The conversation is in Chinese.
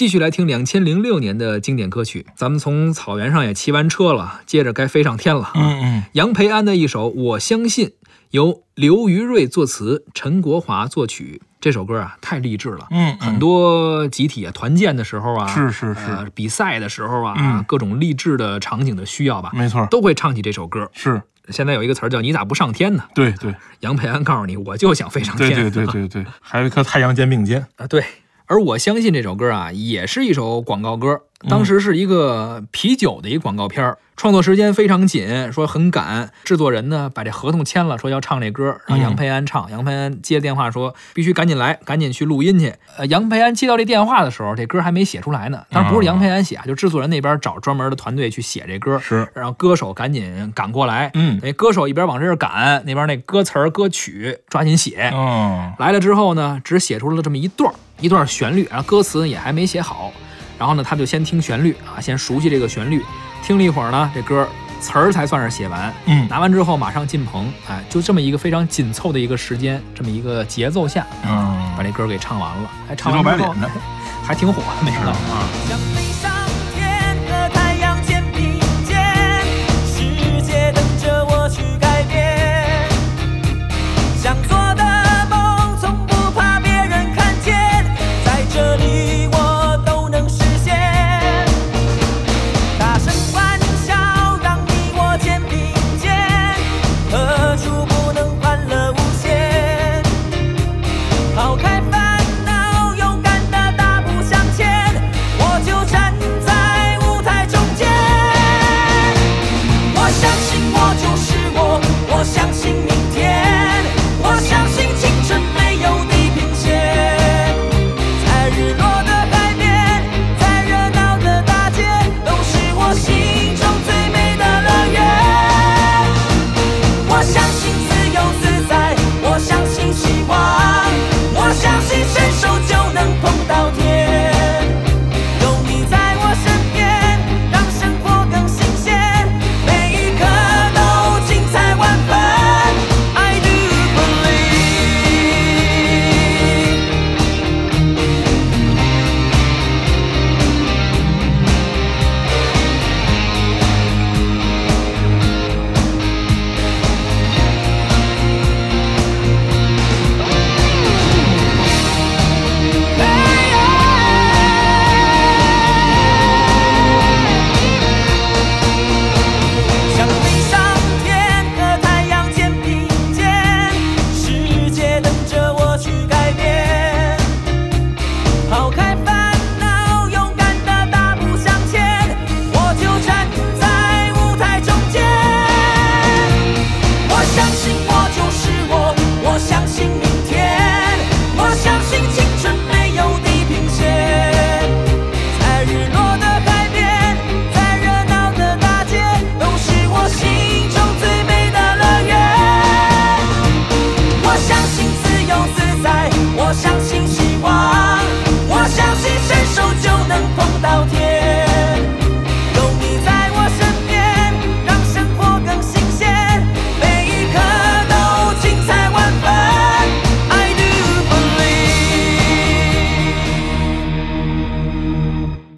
继续来听两千零六年的经典歌曲。咱们从草原上也骑完车了，接着该飞上天了。嗯嗯，杨培安的一首《我相信》，由刘余瑞作词，陈国华作曲。这首歌啊，太励志了。嗯，很多集体啊团建的时候啊，是是是，呃，比赛的时候啊，嗯各种励志的场景的需要吧，没错，都会唱起这首歌。是，现在有一个词儿叫“你咋不上天呢对对？”杨培安告诉你，我就想飞上天。对对对对对，还有一颗太阳肩并肩。啊，对。而我相信这首歌啊，也是一首广告歌。当时是一个啤酒的一个广告片儿，创作时间非常紧，说很赶。制作人呢把这合同签了，说要唱这歌，让杨培安唱。杨培安接电话说必须赶紧来，赶紧去录音去。呃，杨培安接到这电话的时候，这歌还没写出来呢。当然不是杨培安写啊，就制作人那边找专门的团队去写这歌，是让歌手赶紧赶过来。嗯那歌手一边往这儿赶，那边那歌词儿歌曲抓紧写。嗯来了之后呢，只写出了这么一段儿一段旋律，然后歌词也还没写好。然后呢，他就先听旋律啊，先熟悉这个旋律。听了一会儿呢，这歌词儿才算是写完。嗯拿完之后马上进棚，哎，就这么一个非常紧凑的一个时间，这么一个节奏下，嗯，把这歌给唱完了。还，唱完之后 还挺火，没想到啊。